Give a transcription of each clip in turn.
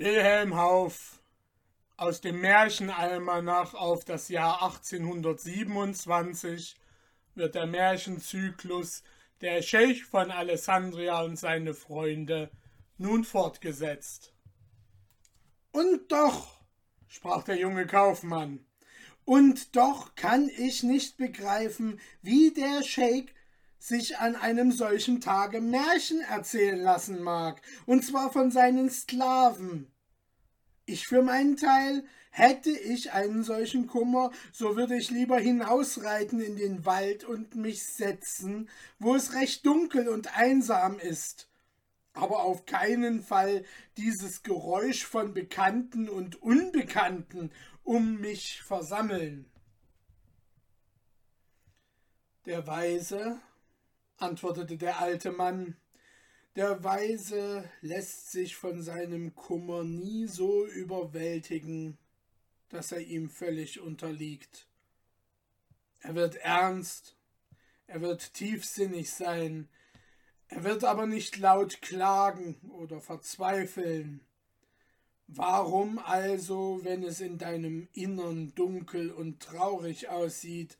Wilhelm Hauff aus dem Märchenalmanach auf das Jahr 1827 wird der Märchenzyklus Der Scheich von Alessandria und seine Freunde nun fortgesetzt. Und doch, sprach der junge Kaufmann, und doch kann ich nicht begreifen, wie der Scheik sich an einem solchen Tage Märchen erzählen lassen mag, und zwar von seinen Sklaven. Ich für meinen Teil hätte ich einen solchen Kummer, so würde ich lieber hinausreiten in den Wald und mich setzen, wo es recht dunkel und einsam ist, aber auf keinen Fall dieses Geräusch von Bekannten und Unbekannten um mich versammeln. Der Weise antwortete der alte Mann, der Weise lässt sich von seinem Kummer nie so überwältigen, dass er ihm völlig unterliegt. Er wird ernst, er wird tiefsinnig sein, er wird aber nicht laut klagen oder verzweifeln. Warum also, wenn es in deinem Innern dunkel und traurig aussieht,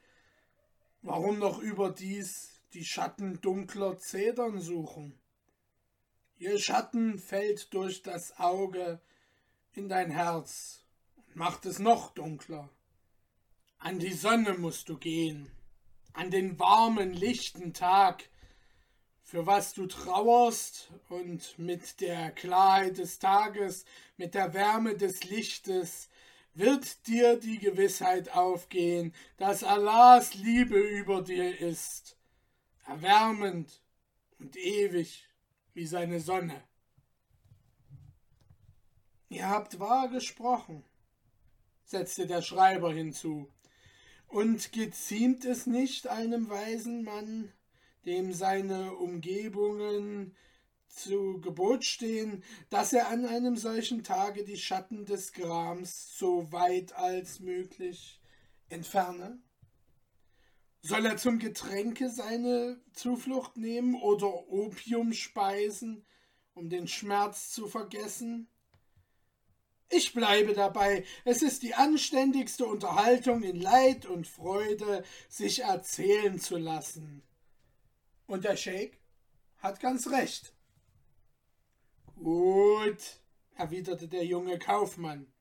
warum noch überdies die Schatten dunkler Zedern suchen. Ihr Schatten fällt durch das Auge in dein Herz und macht es noch dunkler. An die Sonne musst du gehen, an den warmen, lichten Tag, für was du trauerst und mit der Klarheit des Tages, mit der Wärme des Lichtes, wird dir die Gewissheit aufgehen, dass Allahs Liebe über dir ist erwärmend und ewig wie seine Sonne. Ihr habt wahr gesprochen, setzte der Schreiber hinzu, und geziemt es nicht einem weisen Mann, dem seine Umgebungen zu Gebot stehen, dass er an einem solchen Tage die Schatten des Grams so weit als möglich entferne? Soll er zum Getränke seine Zuflucht nehmen oder Opium speisen, um den Schmerz zu vergessen? Ich bleibe dabei, es ist die anständigste Unterhaltung in Leid und Freude, sich erzählen zu lassen. Und der Sheik hat ganz recht. Gut, erwiderte der junge Kaufmann.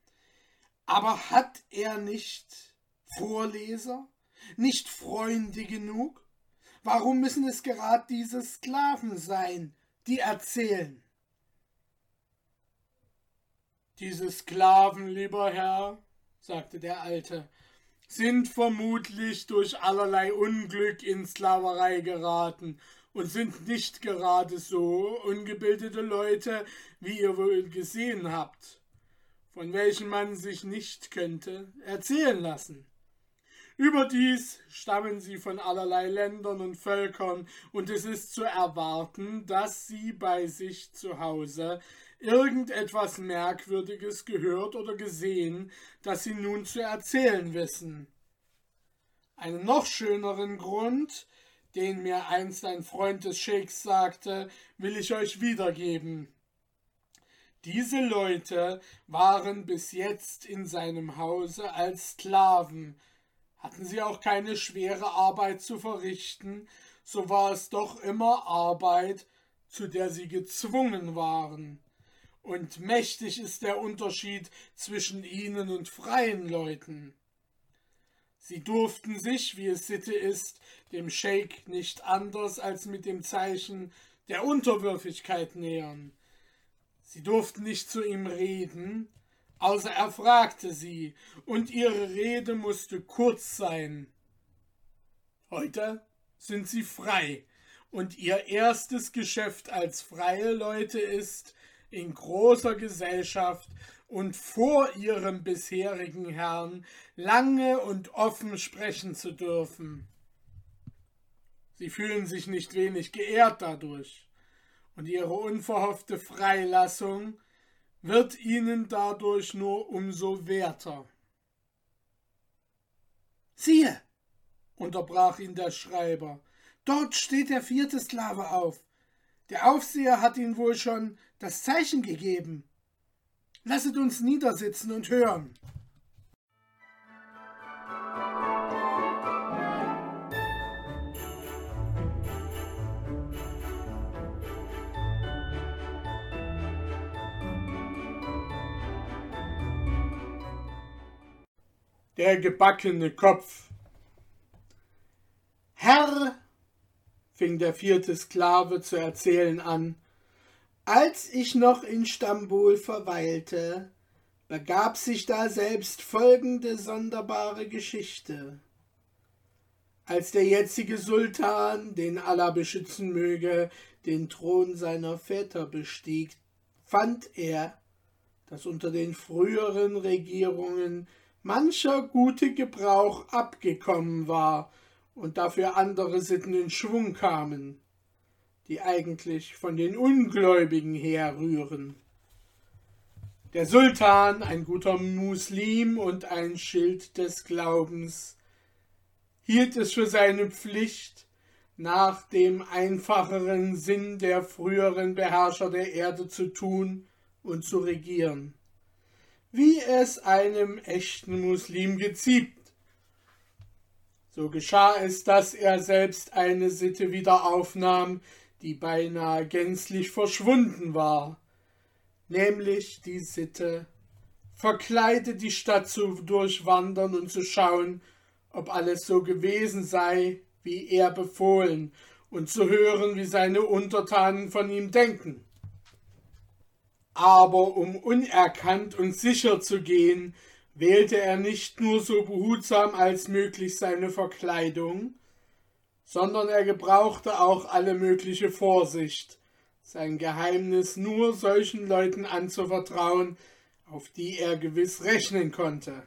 Aber hat er nicht Vorleser? Nicht Freunde genug? Warum müssen es gerade diese Sklaven sein, die erzählen? Diese Sklaven, lieber Herr, sagte der Alte, sind vermutlich durch allerlei Unglück in Sklaverei geraten und sind nicht gerade so ungebildete Leute, wie ihr wohl gesehen habt, von welchen man sich nicht könnte erzählen lassen. Überdies stammen sie von allerlei Ländern und Völkern, und es ist zu erwarten, dass sie bei sich zu Hause irgendetwas Merkwürdiges gehört oder gesehen, das sie nun zu erzählen wissen. Einen noch schöneren Grund, den mir einst ein Freund des Scheiks sagte, will ich euch wiedergeben. Diese Leute waren bis jetzt in seinem Hause als Sklaven, hatten sie auch keine schwere Arbeit zu verrichten, so war es doch immer Arbeit, zu der sie gezwungen waren. Und mächtig ist der Unterschied zwischen ihnen und freien Leuten. Sie durften sich, wie es Sitte ist, dem Scheik nicht anders als mit dem Zeichen der Unterwürfigkeit nähern. Sie durften nicht zu ihm reden, außer er fragte sie, und ihre Rede musste kurz sein. Heute sind sie frei, und ihr erstes Geschäft als freie Leute ist, in großer Gesellschaft und vor ihrem bisherigen Herrn lange und offen sprechen zu dürfen. Sie fühlen sich nicht wenig geehrt dadurch, und ihre unverhoffte Freilassung wird ihnen dadurch nur umso werter. Siehe, unterbrach ihn der Schreiber, dort steht der vierte Sklave auf. Der Aufseher hat ihm wohl schon das Zeichen gegeben. Lasset uns niedersitzen und hören. Der gebackene Kopf. Herr, fing der vierte Sklave zu erzählen an, als ich noch in Stambul verweilte, begab sich da selbst folgende sonderbare Geschichte. Als der jetzige Sultan, den Allah beschützen möge, den Thron seiner Väter bestieg, fand er, dass unter den früheren Regierungen mancher gute Gebrauch abgekommen war und dafür andere Sitten in Schwung kamen, die eigentlich von den Ungläubigen herrühren. Der Sultan, ein guter Muslim und ein Schild des Glaubens, hielt es für seine Pflicht, nach dem einfacheren Sinn der früheren Beherrscher der Erde zu tun und zu regieren wie es einem echten Muslim geziemt. So geschah es, dass er selbst eine Sitte wieder aufnahm, die beinahe gänzlich verschwunden war, nämlich die Sitte, verkleidet die Stadt zu durchwandern und zu schauen, ob alles so gewesen sei, wie er befohlen, und zu hören, wie seine Untertanen von ihm denken aber um unerkannt und sicher zu gehen, wählte er nicht nur so behutsam als möglich seine Verkleidung, sondern er gebrauchte auch alle mögliche Vorsicht, sein Geheimnis nur solchen Leuten anzuvertrauen, auf die er gewiss rechnen konnte.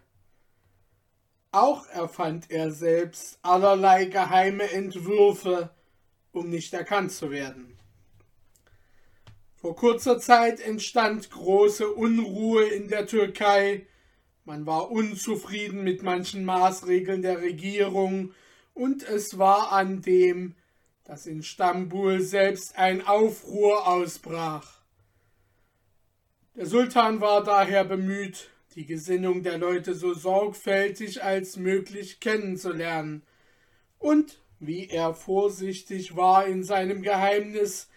Auch erfand er selbst allerlei geheime Entwürfe, um nicht erkannt zu werden. Vor kurzer Zeit entstand große Unruhe in der Türkei. Man war unzufrieden mit manchen Maßregeln der Regierung und es war an dem, dass in Stambul selbst ein Aufruhr ausbrach. Der Sultan war daher bemüht, die Gesinnung der Leute so sorgfältig als möglich kennenzulernen, und wie er vorsichtig war in seinem Geheimnis,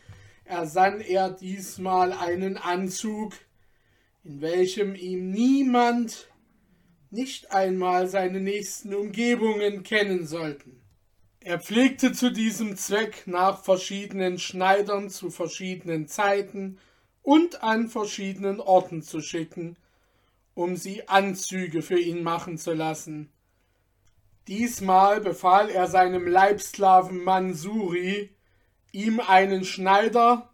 ersann er diesmal einen Anzug, in welchem ihm niemand, nicht einmal seine nächsten Umgebungen kennen sollten. Er pflegte zu diesem Zweck nach verschiedenen Schneidern zu verschiedenen Zeiten und an verschiedenen Orten zu schicken, um sie Anzüge für ihn machen zu lassen. Diesmal befahl er seinem Leibsklaven Mansuri, ihm einen Schneider,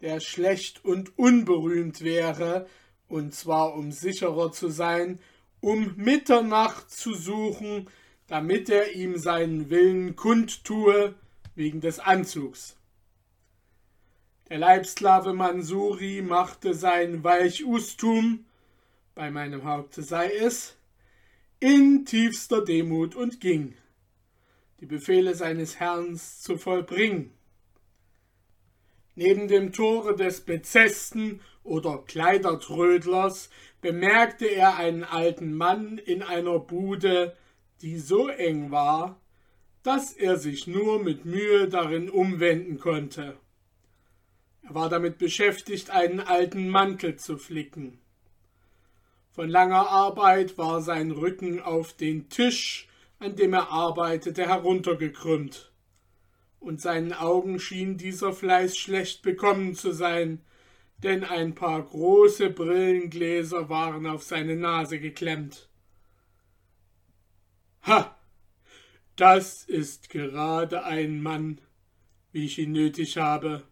der schlecht und unberühmt wäre, und zwar um sicherer zu sein, um Mitternacht zu suchen, damit er ihm seinen Willen kundtue wegen des Anzugs. Der Leibsklave Mansuri machte sein Weichustum, bei meinem Haupte sei es, in tiefster Demut und ging, die Befehle seines Herrn zu vollbringen. Neben dem Tore des Bezesten oder Kleidertrödlers bemerkte er einen alten Mann in einer Bude, die so eng war, dass er sich nur mit Mühe darin umwenden konnte. Er war damit beschäftigt, einen alten Mantel zu flicken. Von langer Arbeit war sein Rücken auf den Tisch, an dem er arbeitete, heruntergekrümmt und seinen Augen schien dieser Fleiß schlecht bekommen zu sein, denn ein paar große Brillengläser waren auf seine Nase geklemmt. Ha! Das ist gerade ein Mann, wie ich ihn nötig habe,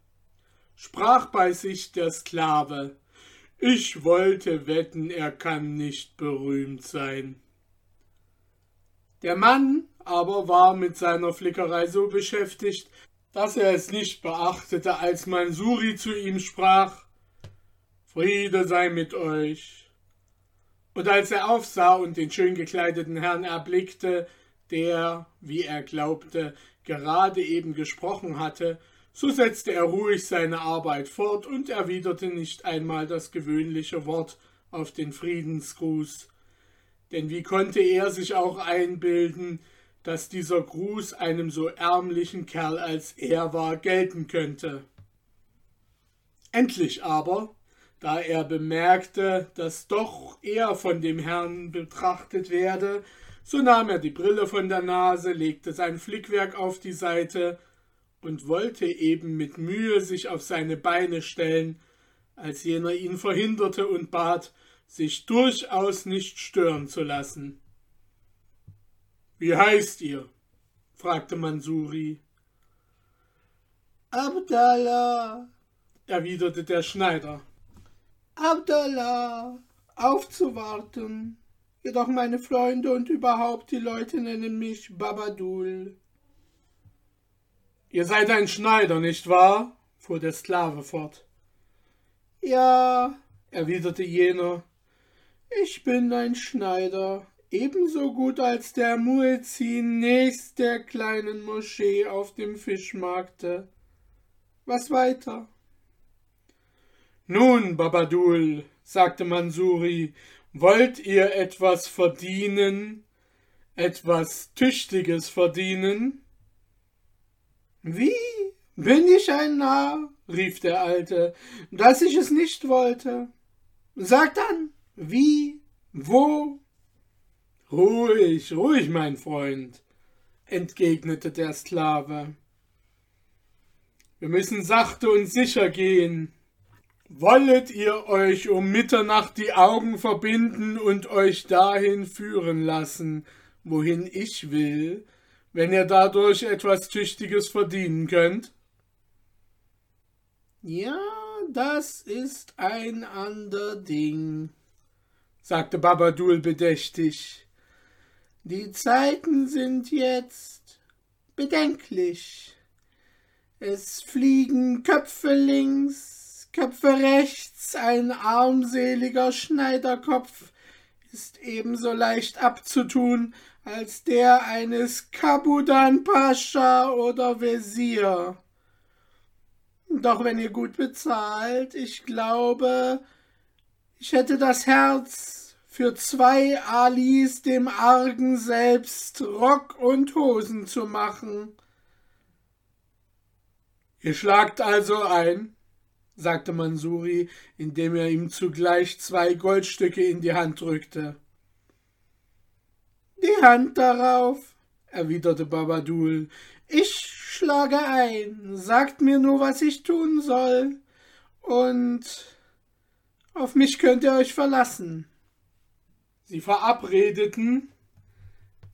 sprach bei sich der Sklave. Ich wollte wetten, er kann nicht berühmt sein. Der Mann aber war mit seiner Flickerei so beschäftigt, dass er es nicht beachtete, als Mansuri zu ihm sprach Friede sei mit euch. Und als er aufsah und den schön gekleideten Herrn erblickte, der, wie er glaubte, gerade eben gesprochen hatte, so setzte er ruhig seine Arbeit fort und erwiderte nicht einmal das gewöhnliche Wort, auf den Friedensgruß. Denn wie konnte er sich auch einbilden, dass dieser Gruß einem so ärmlichen Kerl als er war gelten könnte? Endlich aber, da er bemerkte, dass doch er von dem Herrn betrachtet werde, so nahm er die Brille von der Nase, legte sein Flickwerk auf die Seite und wollte eben mit Mühe sich auf seine Beine stellen, als jener ihn verhinderte und bat, sich durchaus nicht stören zu lassen. Wie heißt ihr? fragte Mansuri. Abdallah, erwiderte der Schneider. Abdallah, aufzuwarten. Jedoch meine Freunde und überhaupt die Leute nennen mich Babadul. Ihr seid ein Schneider, nicht wahr? fuhr der Sklave fort. Ja, erwiderte jener, ich bin ein Schneider, ebenso gut als der Muezzin nächst der kleinen Moschee auf dem Fischmarkte. Was weiter? Nun, Babadul, sagte Mansuri, wollt ihr etwas verdienen, etwas Tüchtiges verdienen? Wie? Bin ich ein Narr? rief der Alte, dass ich es nicht wollte. Sag dann, wie, wo? Ruhig, ruhig, mein Freund, entgegnete der Sklave. Wir müssen sachte und sicher gehen. Wollet ihr euch um Mitternacht die Augen verbinden und euch dahin führen lassen, wohin ich will, wenn ihr dadurch etwas Tüchtiges verdienen könnt? Ja, das ist ein ander Ding, sagte Babadul bedächtig. Die Zeiten sind jetzt bedenklich. Es fliegen Köpfe links, Köpfe rechts, ein armseliger Schneiderkopf ist ebenso leicht abzutun als der eines Kabudan Pascha oder Wesir. Doch wenn ihr gut bezahlt, ich glaube, ich hätte das Herz für zwei Alis dem Argen selbst Rock und Hosen zu machen. Ihr schlagt also ein, sagte Mansuri, indem er ihm zugleich zwei Goldstücke in die Hand drückte. Die Hand darauf, erwiderte Babadul. Ich schlage ein, sagt mir nur, was ich tun soll, und auf mich könnt ihr euch verlassen. Sie verabredeten,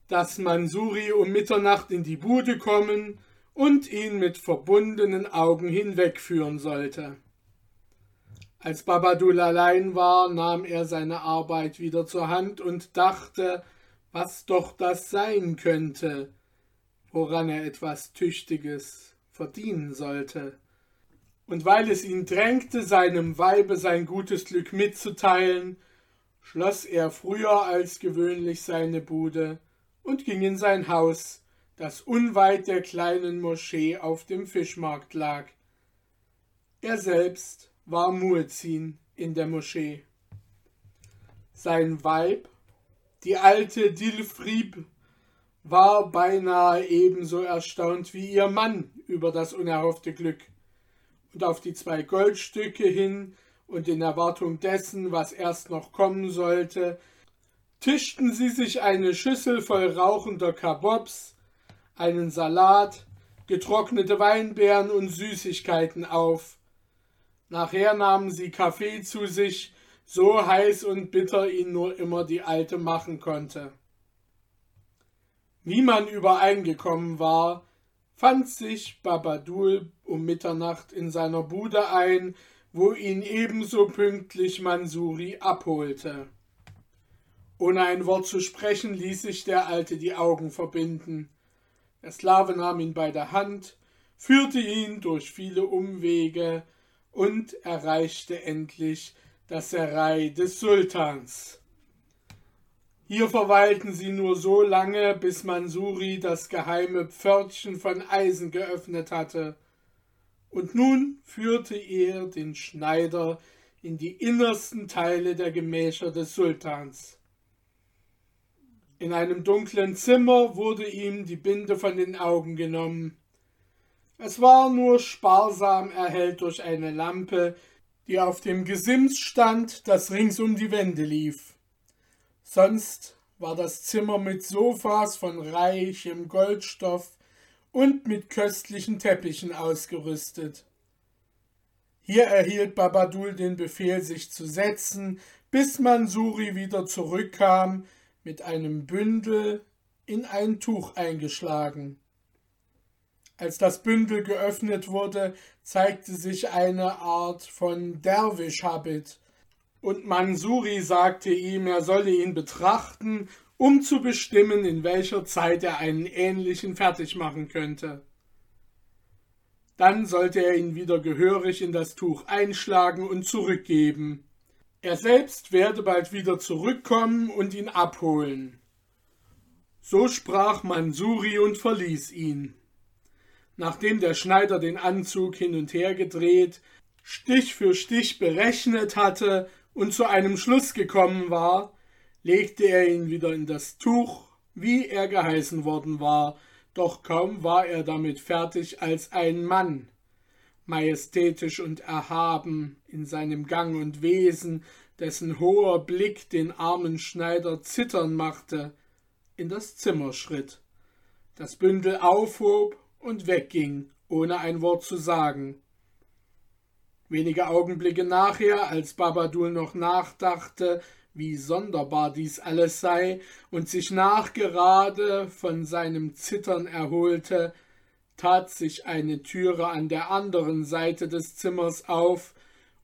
dass Mansuri um Mitternacht in die Bude kommen und ihn mit verbundenen Augen hinwegführen sollte. Als Babadul allein war, nahm er seine Arbeit wieder zur Hand und dachte, was doch das sein könnte, woran er etwas Tüchtiges verdienen sollte. Und weil es ihn drängte, seinem Weibe sein gutes Glück mitzuteilen, schloss er früher als gewöhnlich seine Bude und ging in sein Haus, das unweit der kleinen Moschee auf dem Fischmarkt lag. Er selbst war Muezzin in der Moschee. Sein Weib, die alte Dilfrib, war beinahe ebenso erstaunt wie ihr Mann über das unerhoffte Glück. Und auf die zwei Goldstücke hin und in Erwartung dessen, was erst noch kommen sollte, tischten sie sich eine Schüssel voll rauchender Kabobs, einen Salat, getrocknete Weinbeeren und Süßigkeiten auf, Nachher nahmen sie Kaffee zu sich, so heiß und bitter ihn nur immer die Alte machen konnte. Wie man übereingekommen war, fand sich Babadul um Mitternacht in seiner Bude ein, wo ihn ebenso pünktlich Mansuri abholte. Ohne ein Wort zu sprechen, ließ sich der Alte die Augen verbinden. Der Sklave nahm ihn bei der Hand, führte ihn durch viele Umwege und erreichte endlich das Serai des Sultans. Hier verweilten sie nur so lange, bis Mansuri das geheime Pförtchen von Eisen geöffnet hatte, und nun führte er den Schneider in die innersten Teile der Gemächer des Sultans. In einem dunklen Zimmer wurde ihm die Binde von den Augen genommen. Es war nur sparsam erhellt durch eine Lampe, die auf dem Gesims stand, das rings um die Wände lief. Sonst war das Zimmer mit Sofas von reichem Goldstoff und mit köstlichen Teppichen ausgerüstet. Hier erhielt Babadul den Befehl, sich zu setzen, bis Mansuri wieder zurückkam, mit einem Bündel in ein Tuch eingeschlagen. Als das Bündel geöffnet wurde, zeigte sich eine Art von Derwisch-Habit, und Mansuri sagte ihm, er solle ihn betrachten, um zu bestimmen, in welcher Zeit er einen ähnlichen fertig machen könnte. Dann sollte er ihn wieder gehörig in das Tuch einschlagen und zurückgeben. Er selbst werde bald wieder zurückkommen und ihn abholen. So sprach Mansuri und verließ ihn. Nachdem der Schneider den Anzug hin und her gedreht, Stich für Stich berechnet hatte und zu einem Schluss gekommen war, legte er ihn wieder in das Tuch, wie er geheißen worden war, doch kaum war er damit fertig, als ein Mann, majestätisch und erhaben in seinem Gang und Wesen, dessen hoher Blick den armen Schneider zittern machte, in das Zimmer schritt, das Bündel aufhob und wegging, ohne ein Wort zu sagen. Wenige Augenblicke nachher, als Babadul noch nachdachte, wie sonderbar dies alles sei, und sich nachgerade von seinem Zittern erholte, tat sich eine Türe an der anderen Seite des Zimmers auf,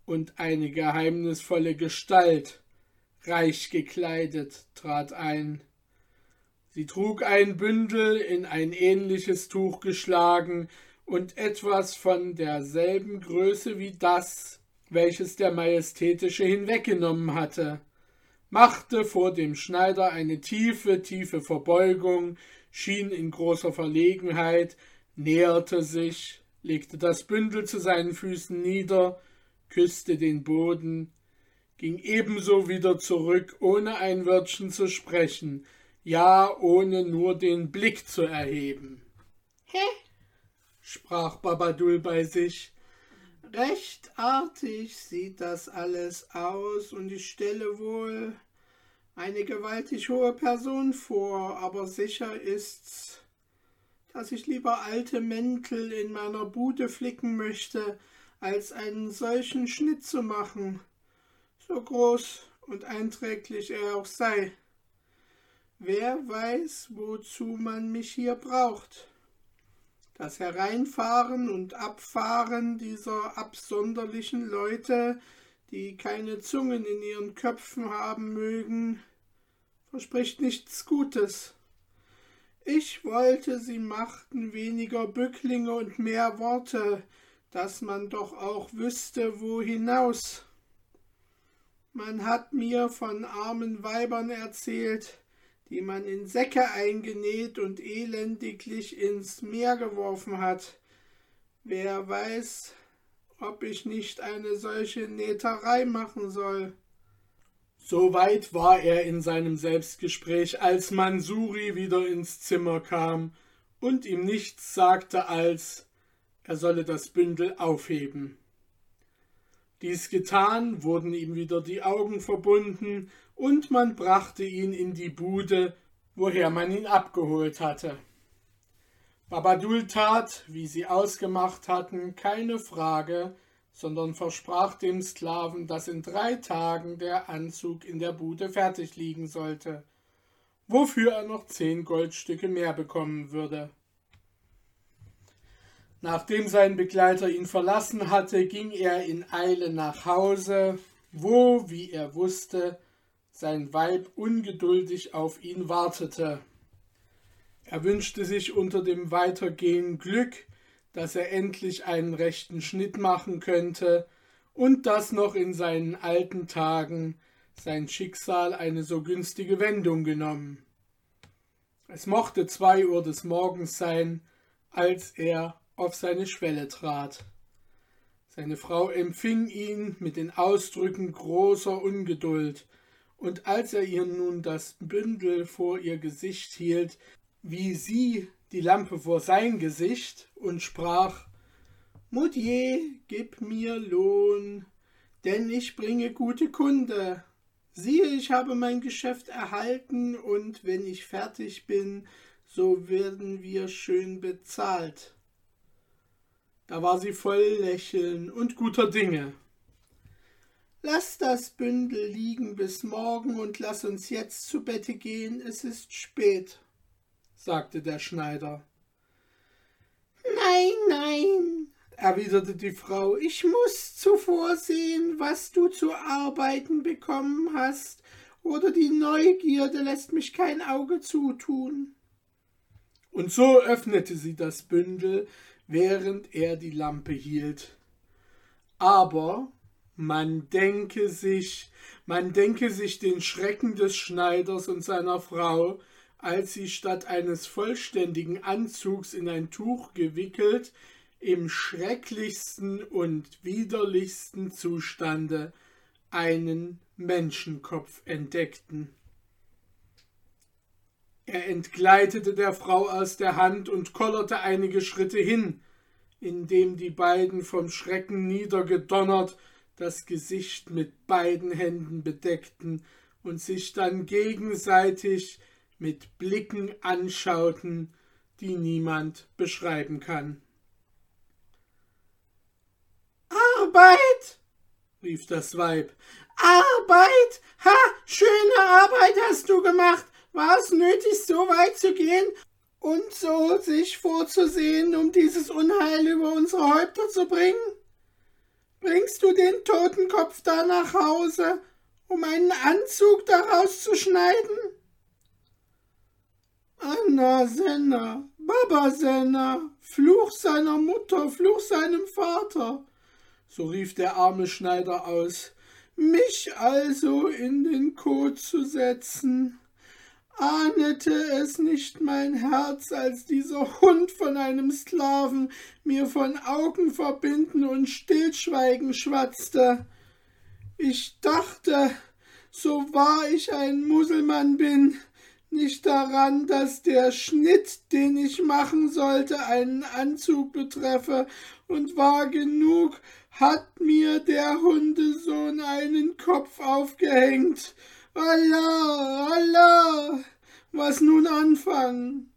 und eine geheimnisvolle Gestalt, reich gekleidet, trat ein. Sie trug ein Bündel in ein ähnliches Tuch geschlagen, und etwas von derselben Größe wie das, welches der Majestätische hinweggenommen hatte, machte vor dem Schneider eine tiefe, tiefe Verbeugung, schien in großer Verlegenheit, näherte sich, legte das Bündel zu seinen Füßen nieder, küsste den Boden, ging ebenso wieder zurück, ohne ein Wörtchen zu sprechen, ja ohne nur den Blick zu erheben. Hä? sprach Babadul bei sich. Recht artig sieht das alles aus, und ich stelle wohl eine gewaltig hohe Person vor, aber sicher ist's, dass ich lieber alte Mäntel in meiner Bude flicken möchte, als einen solchen Schnitt zu machen, so groß und einträglich er auch sei. Wer weiß, wozu man mich hier braucht. Das Hereinfahren und Abfahren dieser absonderlichen Leute, die keine Zungen in ihren Köpfen haben mögen, verspricht nichts Gutes. Ich wollte, sie machten weniger Bücklinge und mehr Worte, dass man doch auch wüsste, wo hinaus. Man hat mir von armen Weibern erzählt, die man in Säcke eingenäht und elendiglich ins Meer geworfen hat. Wer weiß, ob ich nicht eine solche Nähterei machen soll. So weit war er in seinem Selbstgespräch, als Mansuri wieder ins Zimmer kam und ihm nichts sagte als er solle das Bündel aufheben. Dies getan, wurden ihm wieder die Augen verbunden, und man brachte ihn in die Bude, woher man ihn abgeholt hatte. Babadul tat, wie sie ausgemacht hatten, keine Frage, sondern versprach dem Sklaven, dass in drei Tagen der Anzug in der Bude fertig liegen sollte, wofür er noch zehn Goldstücke mehr bekommen würde. Nachdem sein Begleiter ihn verlassen hatte, ging er in Eile nach Hause, wo, wie er wusste, sein Weib ungeduldig auf ihn wartete. Er wünschte sich unter dem Weitergehen Glück, dass er endlich einen rechten Schnitt machen könnte und dass noch in seinen alten Tagen sein Schicksal eine so günstige Wendung genommen. Es mochte zwei Uhr des Morgens sein, als er auf seine Schwelle trat. Seine Frau empfing ihn mit den Ausdrücken großer Ungeduld, und als er ihr nun das Bündel vor ihr Gesicht hielt, wie sie die Lampe vor sein Gesicht und sprach Mutier, gib mir Lohn, denn ich bringe gute Kunde. Siehe, ich habe mein Geschäft erhalten, und wenn ich fertig bin, so werden wir schön bezahlt. Da war sie voll Lächeln und guter Dinge. Lass das Bündel liegen bis morgen und lass uns jetzt zu Bette gehen, es ist spät, sagte der Schneider. Nein, nein, erwiderte die Frau, ich muss zuvor sehen, was du zu arbeiten bekommen hast, oder die Neugierde lässt mich kein Auge zutun. Und so öffnete sie das Bündel, während er die Lampe hielt. Aber man denke sich, man denke sich den Schrecken des Schneiders und seiner Frau, als sie statt eines vollständigen Anzugs in ein Tuch gewickelt im schrecklichsten und widerlichsten Zustande einen Menschenkopf entdeckten. Er entgleitete der Frau aus der Hand und kollerte einige Schritte hin, indem die beiden vom Schrecken niedergedonnert das Gesicht mit beiden Händen bedeckten und sich dann gegenseitig mit Blicken anschauten, die niemand beschreiben kann. Arbeit! rief das Weib. Arbeit! Ha! Schöne Arbeit hast du gemacht! War es nötig, so weit zu gehen und so sich vorzusehen, um dieses Unheil über unsere Häupter zu bringen? Bringst du den Totenkopf da nach Hause, um einen Anzug daraus zu schneiden? Anna Senna, Baba Senna, Fluch seiner Mutter, Fluch seinem Vater so rief der arme Schneider aus, mich also in den Kot zu setzen. Ahnete es nicht mein Herz, als dieser Hund von einem Sklaven mir von Augen verbinden und Stillschweigen schwatzte. Ich dachte, so wahr ich ein Muselmann bin, nicht daran, dass der Schnitt, den ich machen sollte, einen Anzug betreffe, und war genug, hat mir der Hundesohn einen Kopf aufgehängt. Allah, Allah, was nun anfangen?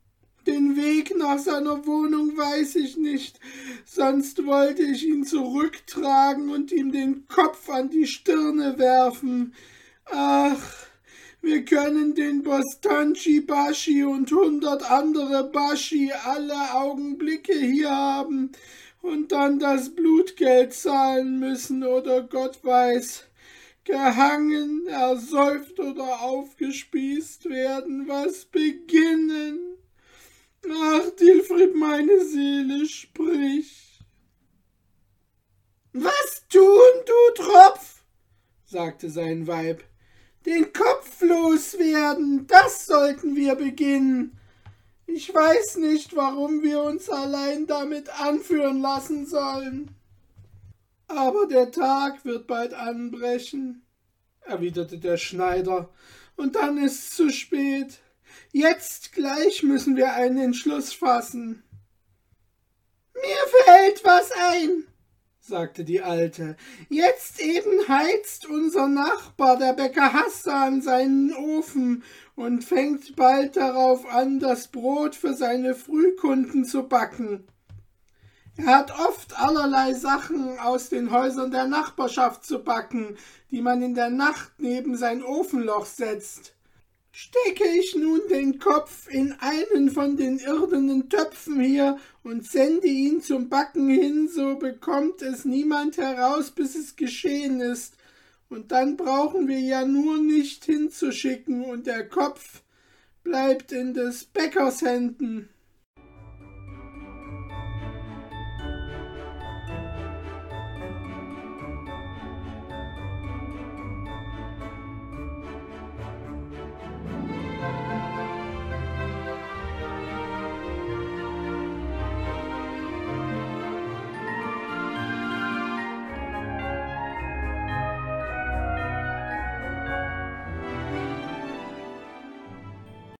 Den Weg nach seiner Wohnung weiß ich nicht, sonst wollte ich ihn zurücktragen und ihm den Kopf an die Stirne werfen. Ach, wir können den Bostanchi Bashi und hundert andere Bashi alle Augenblicke hier haben und dann das Blutgeld zahlen müssen oder Gott weiß, gehangen, ersäuft oder aufgespießt werden, was beginnen. Ach, Dilfried, meine Seele, sprich. Was tun, du Tropf? sagte sein Weib. Den Kopf loswerden, das sollten wir beginnen. Ich weiß nicht, warum wir uns allein damit anführen lassen sollen. Aber der Tag wird bald anbrechen, erwiderte der Schneider, und dann ist's zu spät. Jetzt gleich müssen wir einen Entschluss fassen. Mir fällt was ein, sagte die Alte. Jetzt eben heizt unser Nachbar, der Bäcker Hassan, seinen Ofen und fängt bald darauf an, das Brot für seine Frühkunden zu backen. Er hat oft allerlei Sachen aus den Häusern der Nachbarschaft zu backen, die man in der Nacht neben sein Ofenloch setzt. Stecke ich nun den Kopf in einen von den irdenen Töpfen hier und sende ihn zum Backen hin, so bekommt es niemand heraus, bis es geschehen ist, und dann brauchen wir ja nur nicht hinzuschicken und der Kopf bleibt in des Bäckers Händen.